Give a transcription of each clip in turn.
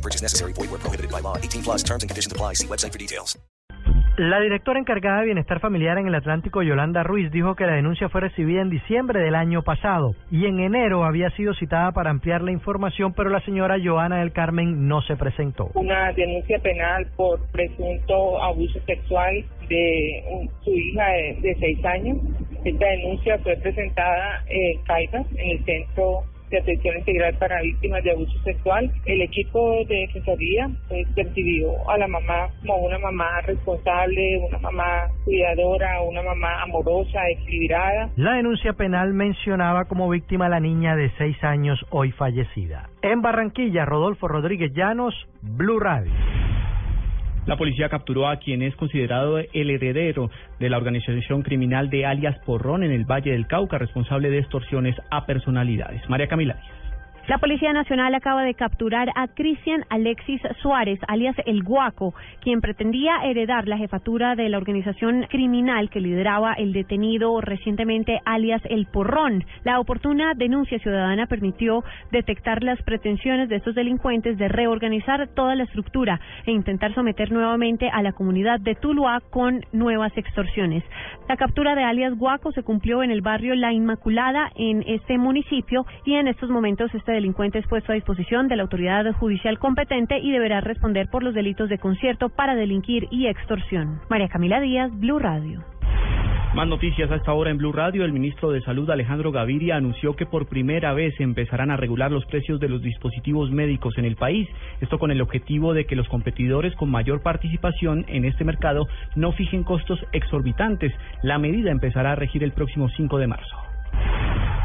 No purchase necessary. Void where prohibited by law. 18 plus terms and conditions apply. See website for details. La directora encargada de Bienestar Familiar en el Atlántico, Yolanda Ruiz, dijo que la denuncia fue recibida en diciembre del año pasado y en enero había sido citada para ampliar la información, pero la señora Joana del Carmen no se presentó. Una denuncia penal por presunto abuso sexual de un- su hija de, de seis años. Esta denuncia fue presentada en Caitas, en el Centro de Atención Integral para Víctimas de Abuso Sexual. El equipo de Defensoría pues, percibió a la mamá como una mamá responsable, una mamá cuidadora, una mamá amorosa, equilibrada. La denuncia penal mencionaba como víctima a la niña de seis años hoy fallecida. En Barranquilla, Rodolfo Rodríguez Llanos, Blue Radio. La policía capturó a quien es considerado el heredero de la organización criminal de alias Porrón en el Valle del Cauca, responsable de extorsiones a personalidades. María Camila Díaz. La Policía Nacional acaba de capturar a Cristian Alexis Suárez, alias El Guaco, quien pretendía heredar la jefatura de la organización criminal que lideraba el detenido recientemente, alias El Porrón. La oportuna denuncia ciudadana permitió detectar las pretensiones de estos delincuentes de reorganizar toda la estructura e intentar someter nuevamente a la comunidad de Tuluá con nuevas extorsiones. La captura de alias Guaco se cumplió en el barrio La Inmaculada en este municipio y en estos momentos este delincuente es puesto a disposición de la autoridad judicial competente y deberá responder por los delitos de concierto para delinquir y extorsión. María Camila Díaz, Blue Radio. Más noticias a esta hora en Blue Radio. El ministro de Salud, Alejandro Gaviria, anunció que por primera vez empezarán a regular los precios de los dispositivos médicos en el país. Esto con el objetivo de que los competidores con mayor participación en este mercado no fijen costos exorbitantes. La medida empezará a regir el próximo 5 de marzo.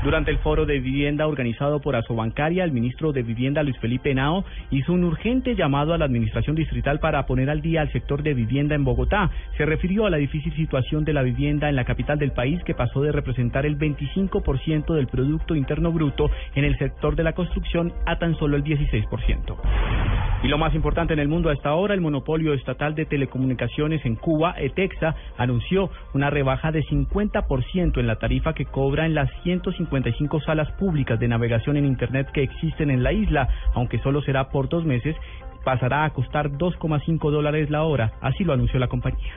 Durante el foro de vivienda organizado por Asobancaria, el ministro de Vivienda Luis Felipe Nao hizo un urgente llamado a la administración distrital para poner al día al sector de vivienda en Bogotá. Se refirió a la difícil situación de la vivienda en la capital del país que pasó de representar el 25% del producto interno bruto en el sector de la construcción a tan solo el 16%. Y lo más importante en el mundo a esta hora, el monopolio estatal de telecomunicaciones en Cuba, ETEXA, anunció una rebaja de 50% en la tarifa que cobra en las 155 salas públicas de navegación en Internet que existen en la isla, aunque solo será por dos meses, pasará a costar 2,5 dólares la hora, así lo anunció la compañía.